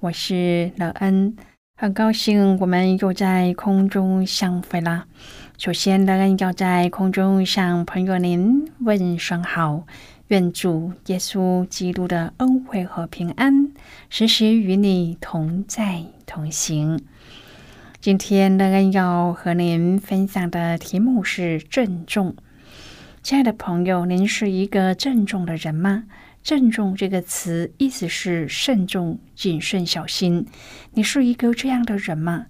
我是乐恩，很高兴我们又在空中相会啦。首先，乐恩要在空中向朋友您问声好，愿主耶稣基督的恩惠和平安时时与你同在同行。今天，乐恩要和您分享的题目是郑重。亲爱的朋友，您是一个郑重的人吗？郑重这个词意思是慎重、谨慎、小心。你是一个这样的人吗？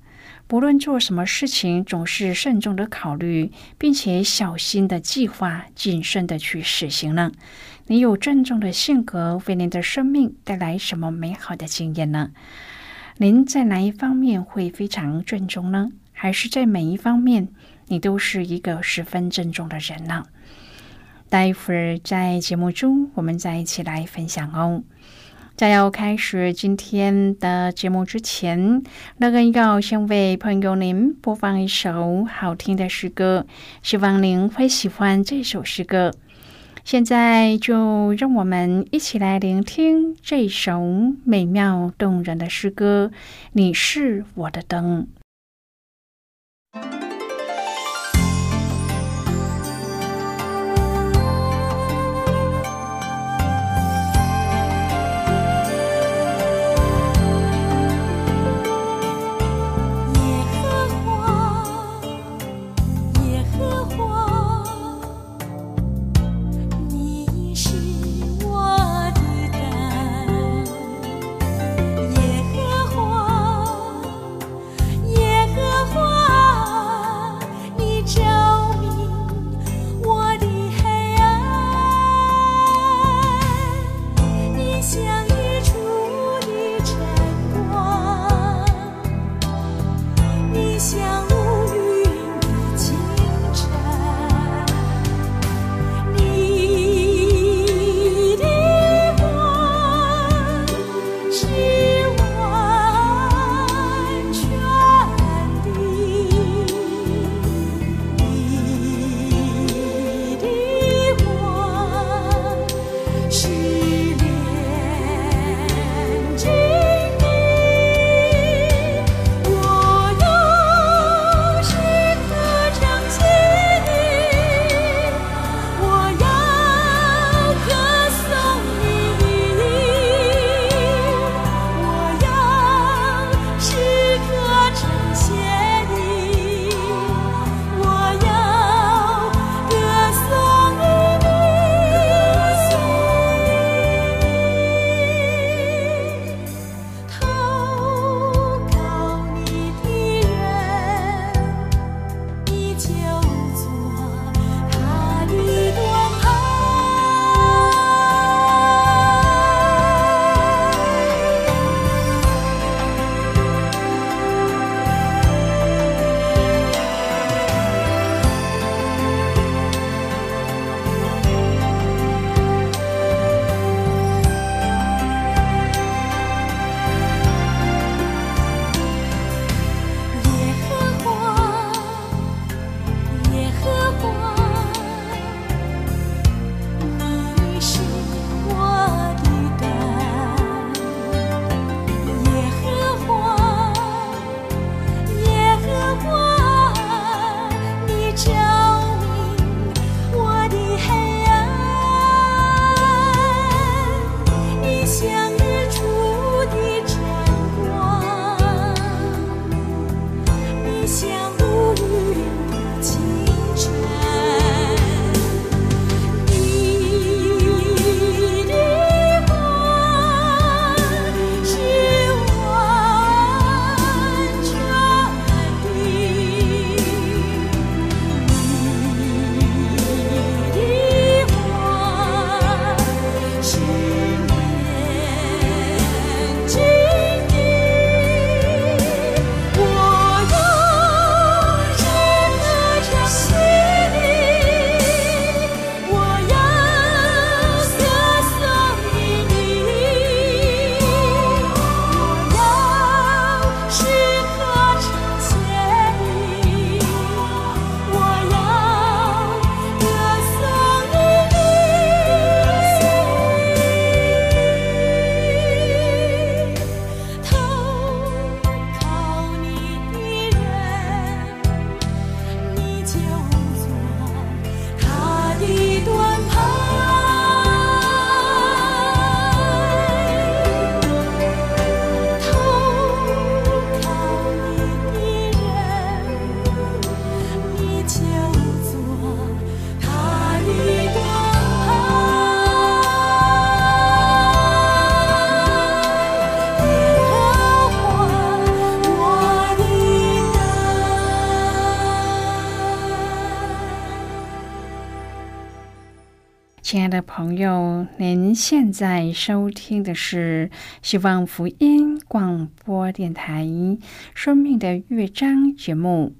不论做什么事情，总是慎重的考虑，并且小心的计划，谨慎的去实行呢？你有郑重的性格，为您的生命带来什么美好的经验呢？您在哪一方面会非常郑重呢？还是在每一方面你都是一个十分郑重的人呢？待会儿在节目中，我们再一起来分享哦。在要开始今天的节目之前，那个要先为朋友您播放一首好听的诗歌，希望您会喜欢这首诗歌。现在就让我们一起来聆听这首美妙动人的诗歌。你是我的灯。亲爱的朋友，您现在收听的是希望福音广播电台《生命的乐章》节目。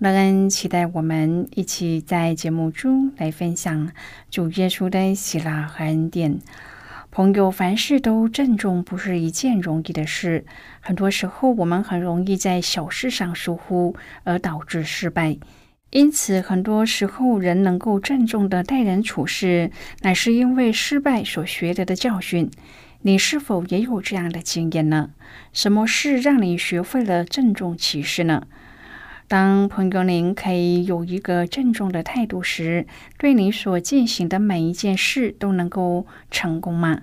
乐恩期待我们一起在节目中来分享主耶稣的喜乐和恩典。朋友，凡事都郑重不是一件容易的事，很多时候我们很容易在小事上疏忽，而导致失败。因此，很多时候人能够郑重的待人处事，乃是因为失败所学得的教训。你是否也有这样的经验呢？什么事让你学会了郑重其事呢？当朋友您可以有一个郑重的态度时，对你所进行的每一件事都能够成功吗？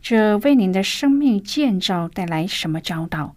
这为您的生命建造带来什么教导？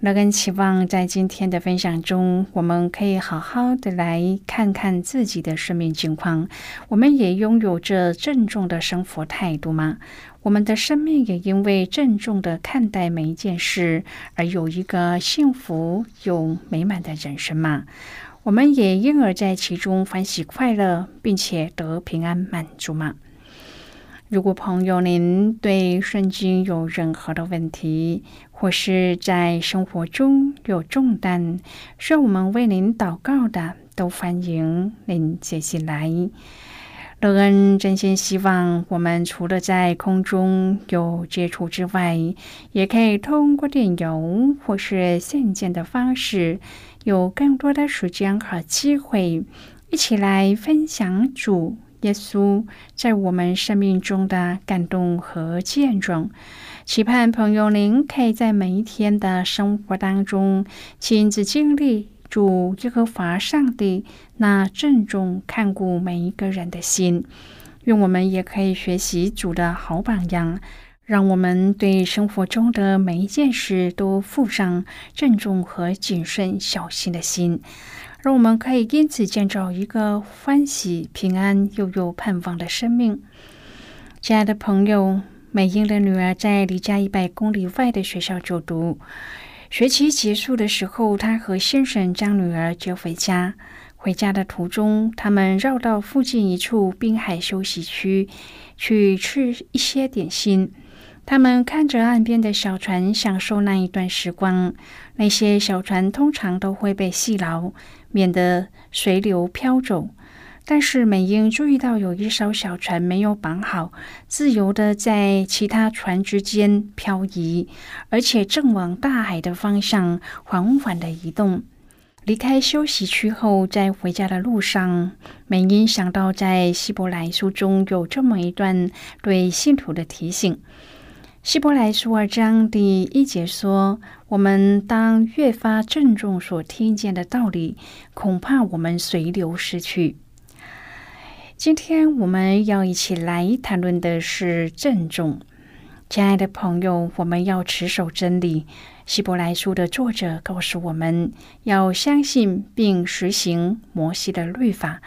乐根期望在今天的分享中，我们可以好好的来看看自己的生命境况。我们也拥有着郑重的生活态度吗？我们的生命也因为郑重的看待每一件事，而有一个幸福又美满的人生吗？我们也因而在其中欢喜快乐，并且得平安满足吗？如果朋友您对圣经有任何的问题，或是在生活中有重担需要我们为您祷告的，都欢迎您写信来。乐恩真心希望我们除了在空中有接触之外，也可以通过电邮或是信件的方式，有更多的时间和机会，一起来分享主。耶稣在我们生命中的感动和见证，期盼朋友您可以在每一天的生活当中亲自经历主耶和华上帝那郑重看顾每一个人的心。愿我们也可以学习主的好榜样，让我们对生活中的每一件事都附上郑重和谨慎小心的心。让我们可以因此建造一个欢喜、平安又有盼望的生命。亲爱的朋友，美英的女儿在离家一百公里外的学校就读。学期结束的时候，她和先生将女儿接回家。回家的途中，他们绕到附近一处滨海休息区，去吃一些点心。他们看着岸边的小船，享受那一段时光。那些小船通常都会被系牢，免得随流飘走。但是美英注意到有一艘小船没有绑好，自由的在其他船之间漂移，而且正往大海的方向缓缓的移动。离开休息区后，在回家的路上，美英想到在希伯来书中有这么一段对信徒的提醒。希伯来书二章第一节说：“我们当越发郑重所听见的道理，恐怕我们随流失去。”今天我们要一起来谈论的是郑重。亲爱的朋友，我们要持守真理。希伯来书的作者告诉我们要相信并实行摩西的律法，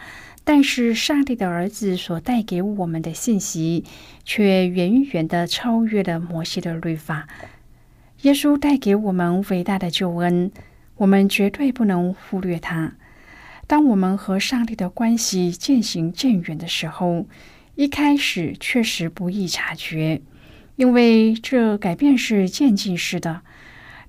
但是上帝的儿子所带给我们的信息却远远的超越了摩西的律法。耶稣带给我们伟大的救恩，我们绝对不能忽略他。当我们和上帝的关系渐行渐远的时候，一开始确实不易察觉，因为这改变是渐进式的。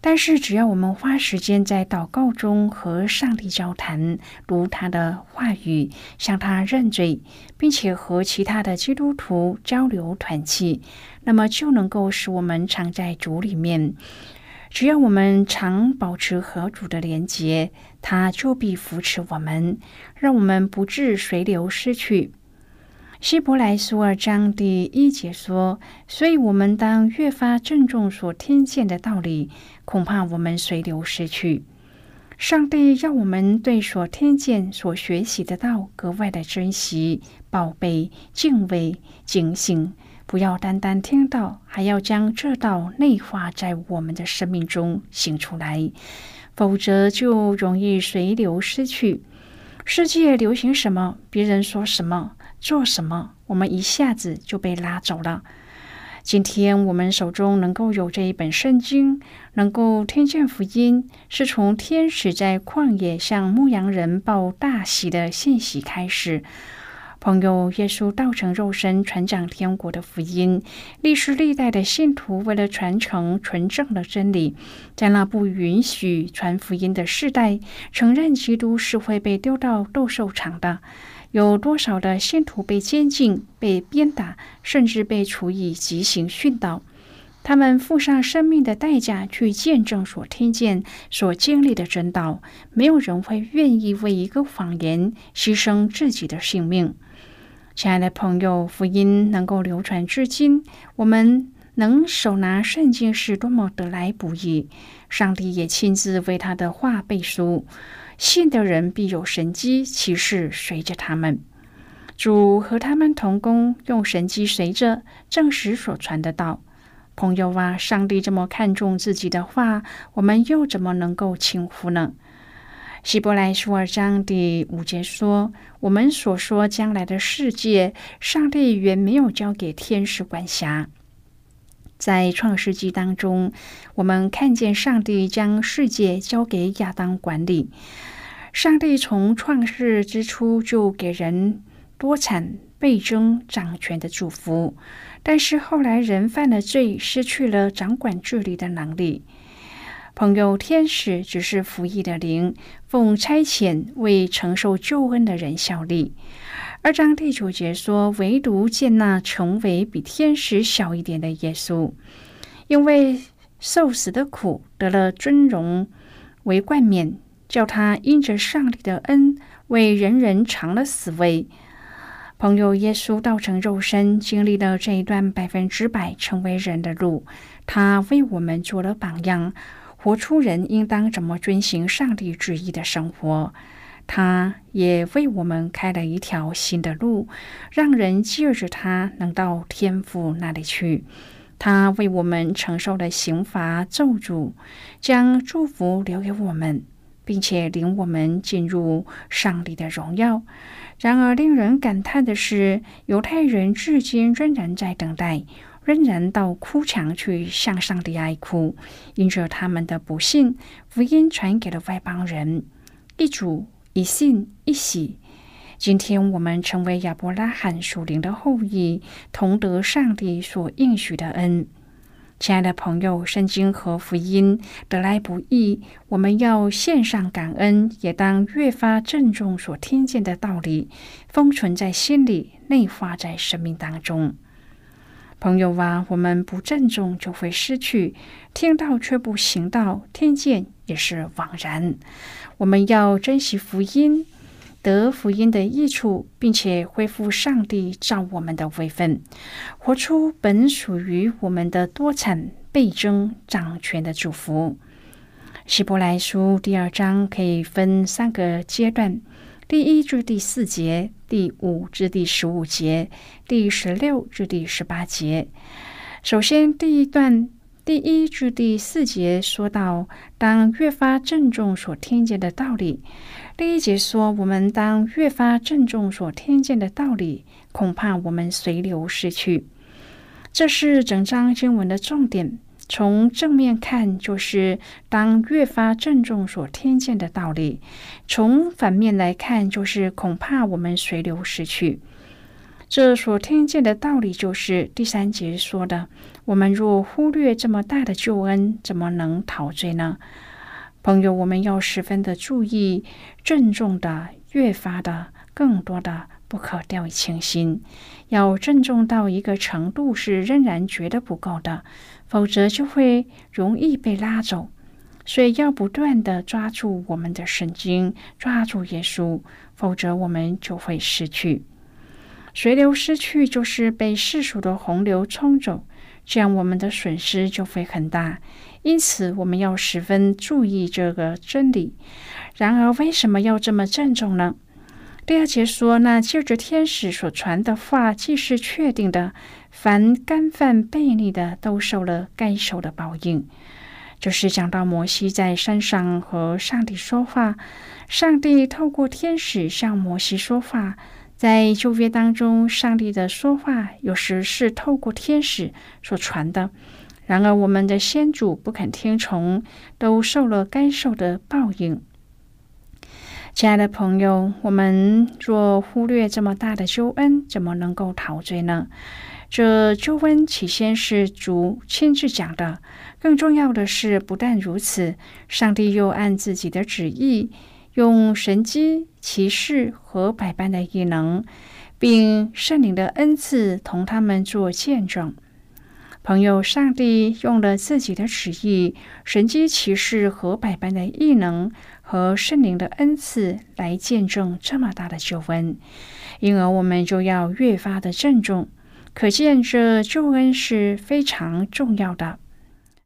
但是，只要我们花时间在祷告中和上帝交谈，读他的话语，向他认罪，并且和其他的基督徒交流团契，那么就能够使我们常在主里面。只要我们常保持和主的连结，他就必扶持我们，让我们不致随流失去。希伯来书二章第一节说：“所以我们当越发郑重所听见的道理，恐怕我们随流失去。上帝要我们对所听见、所学习的道格外的珍惜、宝贝、敬畏、警醒，不要单单听到，还要将这道内化在我们的生命中行出来，否则就容易随流失去。世界流行什么，别人说什么。”做什么，我们一下子就被拉走了。今天我们手中能够有这一本圣经，能够听见福音，是从天使在旷野向牧羊人报大喜的信息开始。朋友，耶稣道成肉身，传讲天国的福音。历史历代的信徒为了传承纯正的真理，在那不允许传福音的世代，承认基督是会被丢到斗兽场的。有多少的信徒被监禁、被鞭打，甚至被处以极刑训导？他们付上生命的代价去见证所听见、所经历的真道。没有人会愿意为一个谎言牺牲自己的性命。亲爱的朋友，福音能够流传至今，我们能手拿圣经是多么得来不易。上帝也亲自为他的话背书。信的人必有神机骑士随着他们，主和他们同工，用神机随着证实所传的道。朋友啊，上帝这么看重自己的话，我们又怎么能够轻忽呢？希伯来书二章第五节说：“我们所说将来的世界，上帝原没有交给天使管辖。”在创世纪当中，我们看见上帝将世界交给亚当管理。上帝从创世之初就给人多产、倍增、掌权的祝福，但是后来人犯了罪，失去了掌管治理的能力。朋友，天使只是服役的灵，奉差遣为承受救恩的人效力。二章第九节说：“唯独见那成为比天使小一点的耶稣，因为受死的苦，得了尊荣为冠冕。”叫他因着上帝的恩，为人人尝了死味。朋友，耶稣道成肉身，经历了这一段百分之百成为人的路。他为我们做了榜样，活出人应当怎么遵行上帝旨意的生活。他也为我们开了一条新的路，让人借着他能到天父那里去。他为我们承受了刑罚咒诅，将祝福留给我们。并且领我们进入上帝的荣耀。然而，令人感叹的是，犹太人至今仍然在等待，仍然到哭墙去向上帝哀哭，因着他们的不幸，福音传给了外邦人。一主一信一喜。今天我们成为亚伯拉罕属灵的后裔，同得上帝所应许的恩。亲爱的朋友，圣经和福音得来不易，我们要献上感恩，也当越发郑重所听见的道理，封存在心里，内化在生命当中。朋友啊，我们不郑重就会失去，听到却不行道，听见也是枉然。我们要珍惜福音，得福音的益处，并且恢复上帝照我们的位分，活出本属于我们的多产倍增掌权的祝福。希伯来书第二章可以分三个阶段：第一至第四节，第五至第十五节，第十六至第十八节。首先，第一段第一至第四节说到，当越发郑重所听见的道理。第一节说，我们当越发郑重所听见的道理，恐怕我们随流失去。这是整章经文的重点。从正面看，就是当越发郑重所听见的道理；从反面来看，就是恐怕我们随流失去。这所听见的道理，就是第三节说的：我们若忽略这么大的救恩，怎么能陶醉呢？朋友，我们要十分的注意，郑重的、越发的、更多的，不可掉以轻心。要郑重到一个程度，是仍然觉得不够的。否则就会容易被拉走，所以要不断的抓住我们的神经，抓住耶稣，否则我们就会失去。随流失去就是被世俗的洪流冲走，这样我们的损失就会很大。因此，我们要十分注意这个真理。然而，为什么要这么郑重呢？第二节说，那借着天使所传的话，既是确定的，凡干犯悖逆的，都受了该受的报应。就是讲到摩西在山上和上帝说话，上帝透过天使向摩西说话。在旧约当中，上帝的说话有时是透过天使所传的。然而，我们的先祖不肯听从，都受了该受的报应。亲爱的朋友，我们若忽略这么大的救恩，怎么能够陶醉呢？这救恩起先是主亲自讲的，更重要的是，不但如此，上帝又按自己的旨意，用神机骑士和百般的异能，并圣灵的恩赐同他们做见证。朋友，上帝用了自己的旨意、神机骑士和百般的异能。和圣灵的恩赐来见证这么大的救恩，因而我们就要越发的郑重。可见这救恩是非常重要的。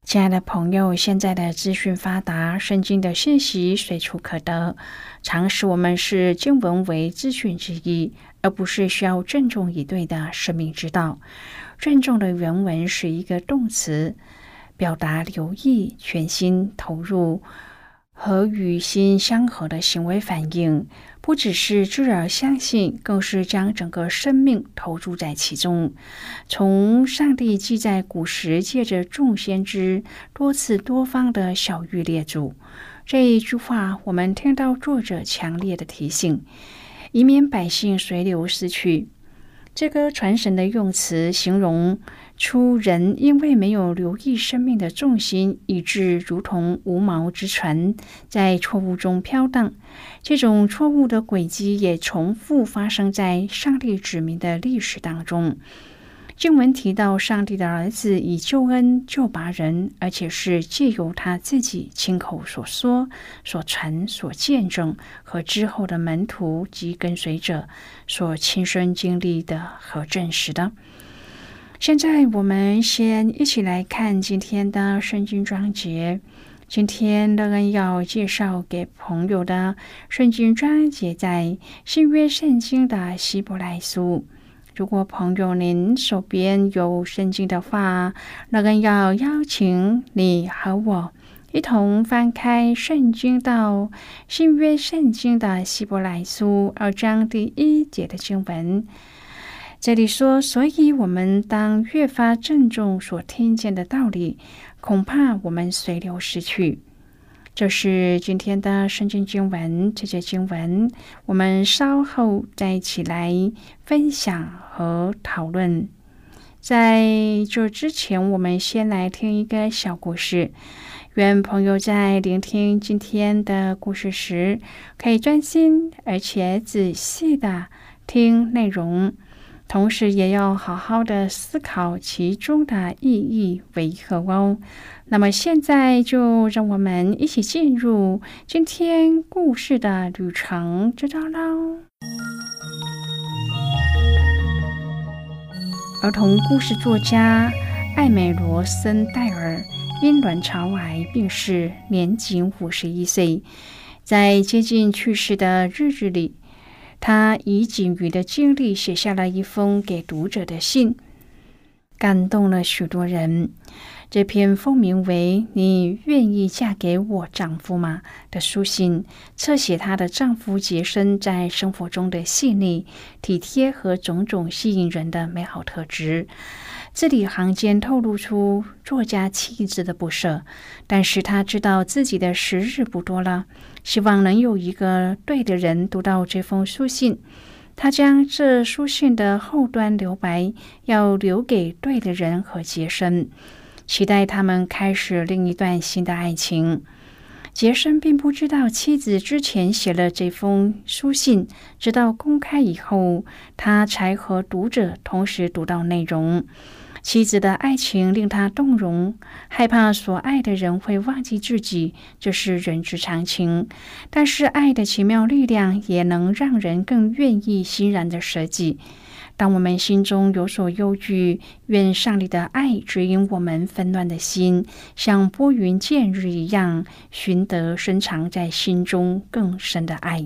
亲爱的朋友，现在的资讯发达，圣经的信息随处可得，常使我们视经文为资讯之一，而不是需要郑重以对的生命之道。郑重的原文是一个动词，表达留意、全心投入。和与心相合的行为反应，不只是知而相信，更是将整个生命投注在其中。从上帝记载古时，借着众先知多次多方的小玉列祖这一句话，我们听到作者强烈的提醒，以免百姓随流失去。这个传神的用词，形容。出人因为没有留意生命的重心，以致如同无毛之船在错误中飘荡。这种错误的轨迹也重复发生在上帝指明的历史当中。经文提到，上帝的儿子以救恩救拔人，而且是借由他自己亲口所说、所传、所见证，和之后的门徒及跟随者所亲身经历的和证实的。现在我们先一起来看今天的圣经章节。今天乐恩要介绍给朋友的圣经章节在新约圣经的希伯来书。如果朋友您手边有圣经的话，乐恩要邀请你和我一同翻开圣经到新约圣经的希伯来书二章第一节的经文。这里说，所以我们当越发郑重所听见的道理，恐怕我们随流失去。这是今天的圣经经文，这些经文我们稍后再一起来分享和讨论。在这之前，我们先来听一个小故事。愿朋友在聆听今天的故事时，可以专心而且仔细的听内容。同时也要好好的思考其中的意义为何哦。那么现在就让我们一起进入今天故事的旅程，知道喽。儿童故事作家艾美罗森戴尔因卵巢癌病逝，年仅五十一岁。在接近去世的日子里，她以仅余的经历写下了一封给读者的信，感动了许多人。这篇封名为“你愿意嫁给我丈夫吗”的书信，侧写她的丈夫杰森在生活中的细腻、体贴和种种吸引人的美好特质。字里行间透露出作家妻子的不舍，但是他知道自己的时日不多了，希望能有一个对的人读到这封书信。他将这书信的后端留白，要留给对的人和杰森。期待他们开始另一段新的爱情。杰森并不知道妻子之前写了这封书信，直到公开以后，他才和读者同时读到内容。妻子的爱情令他动容，害怕所爱的人会忘记自己，这是人之常情。但是爱的奇妙力量也能让人更愿意欣然的舍己。当我们心中有所忧惧，愿上帝的爱指引我们纷乱的心，像拨云见日一样，寻得深藏在心中更深的爱。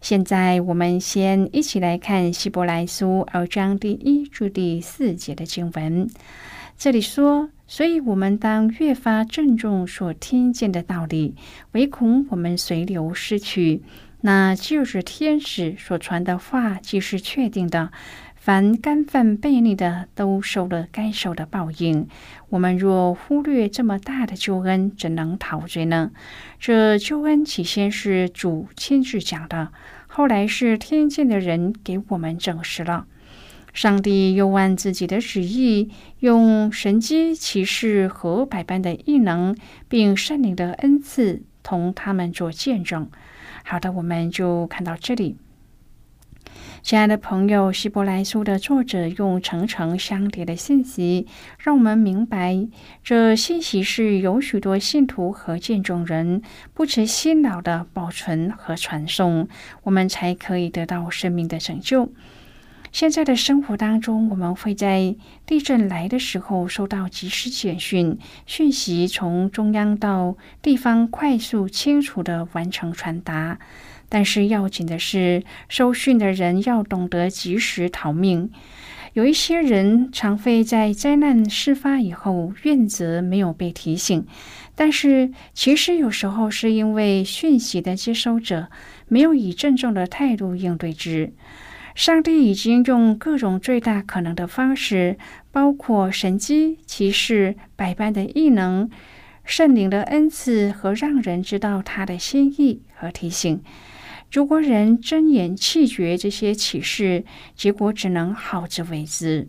现在，我们先一起来看希伯来书二章第一至第四节的经文。这里说：“所以我们当越发郑重所听见的道理，唯恐我们随流失去。”那就是天使所传的话，既是确定的。凡干犯悖逆的，都受了该受的报应。我们若忽略这么大的救恩，怎能陶醉呢？这救恩起先是主亲自讲的，后来是天界的人给我们证实了。上帝又按自己的旨意，用神机骑士和百般的异能，并圣灵的恩赐，同他们做见证。好的，我们就看到这里。亲爱的朋友，希伯来书的作者用层层相叠的信息，让我们明白，这信息是有许多信徒和见证人不辞辛劳的保存和传送，我们才可以得到生命的拯救。现在的生活当中，我们会在地震来的时候收到及时简讯，讯息从中央到地方快速、清楚的完成传达。但是要紧的是，受训的人要懂得及时逃命。有一些人常会在灾难事发以后怨责没有被提醒，但是其实有时候是因为讯息的接收者没有以郑重的态度应对之。上帝已经用各种最大可能的方式，包括神机、骑士、百般的异能、圣灵的恩赐和让人知道他的心意和提醒。如果人睁眼弃绝这些启示，结果只能好自为之。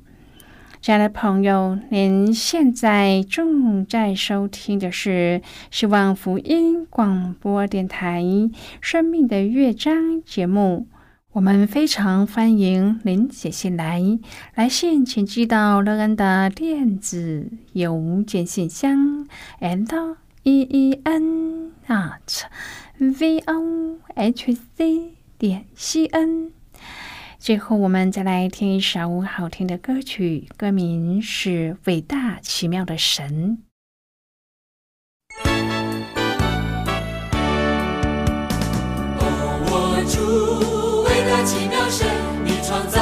亲爱的朋友，您现在正在收听的是希望福音广播电台《生命的乐章》节目。我们非常欢迎您写信来，来信请寄到乐恩的电子邮件信箱，l e e n at v o h c 点 c n。最后，我们再来听一首好听的歌曲，歌名是《伟大奇妙的神》。我主。奇妙神，你创造